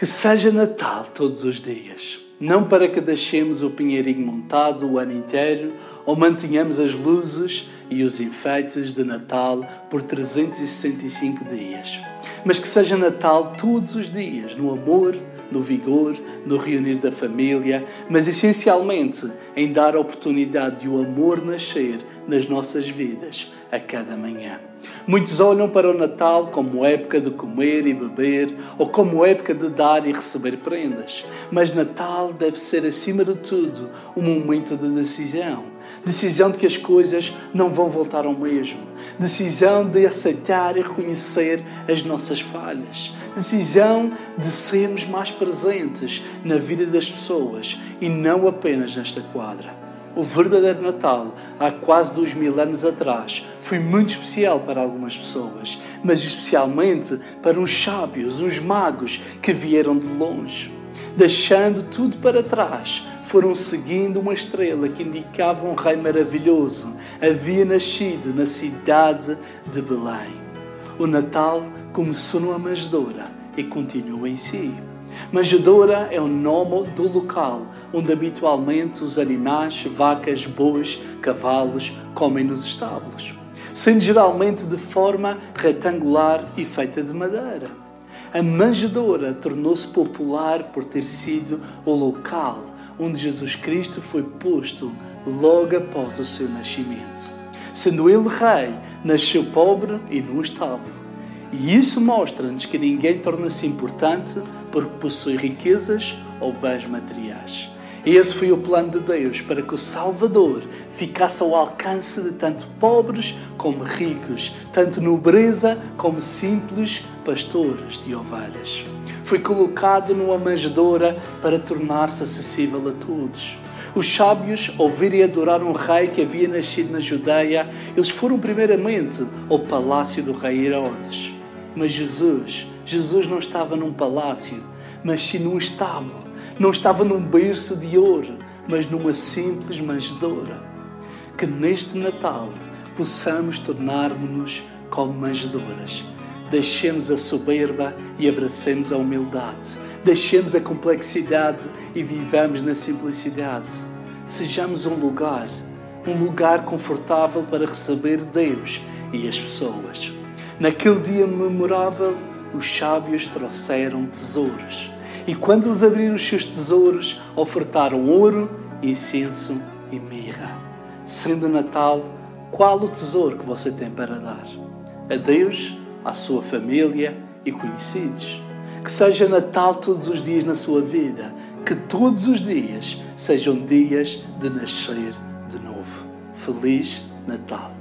Que seja Natal todos os dias. Não para que deixemos o pinheirinho montado o ano inteiro ou mantenhamos as luzes e os enfeites de Natal por 365 dias. Mas que seja Natal todos os dias, no amor, no vigor, no reunir da família, mas essencialmente em dar a oportunidade de o amor nascer nas nossas vidas a cada manhã. Muitos olham para o Natal como época de comer e beber ou como época de dar e receber prendas. Mas Natal deve ser, acima de tudo, um momento de decisão. Decisão de que as coisas não vão voltar ao mesmo. Decisão de aceitar e reconhecer as nossas falhas. Decisão de sermos mais presentes na vida das pessoas e não apenas nesta quadra. O verdadeiro Natal, há quase dois mil anos atrás, foi muito especial para algumas pessoas, mas especialmente para uns sábios, uns magos que vieram de longe. Deixando tudo para trás, foram seguindo uma estrela que indicava um rei maravilhoso. Havia nascido na cidade de Belém. O Natal começou numa manjedoura e continua em si. Manjedoura é o nome do local onde habitualmente os animais, vacas, bois, cavalos comem nos estábulos, sendo geralmente de forma retangular e feita de madeira. A manjedoura tornou-se popular por ter sido o local onde Jesus Cristo foi posto logo após o seu nascimento. Sendo ele rei, nasceu pobre e num estábulo. E isso mostra-nos que ninguém torna-se importante porque possui riquezas ou bens materiais. Esse foi o plano de Deus para que o Salvador ficasse ao alcance de tanto pobres como ricos, tanto nobreza como simples pastores de ovelhas. Foi colocado numa manjedoura para tornar-se acessível a todos. Os sábios, ao verem adorar um rei que havia nascido na Judeia, eles foram primeiramente ao palácio do rei Herodes. Mas Jesus, Jesus não estava num palácio, mas sim num estábulo não estava num berço de ouro, mas numa simples manjedoura. Que neste Natal possamos tornar-nos como manjedouras. Deixemos a soberba e abracemos a humildade. Deixemos a complexidade e vivamos na simplicidade. Sejamos um lugar, um lugar confortável para receber Deus e as pessoas. Naquele dia memorável, os sábios trouxeram tesouros e quando eles abriram os seus tesouros, ofertaram ouro, incenso e mirra. Sendo Natal, qual o tesouro que você tem para dar? A Deus, à sua família e conhecidos. Que seja Natal todos os dias na sua vida. Que todos os dias sejam dias de nascer de novo. Feliz Natal!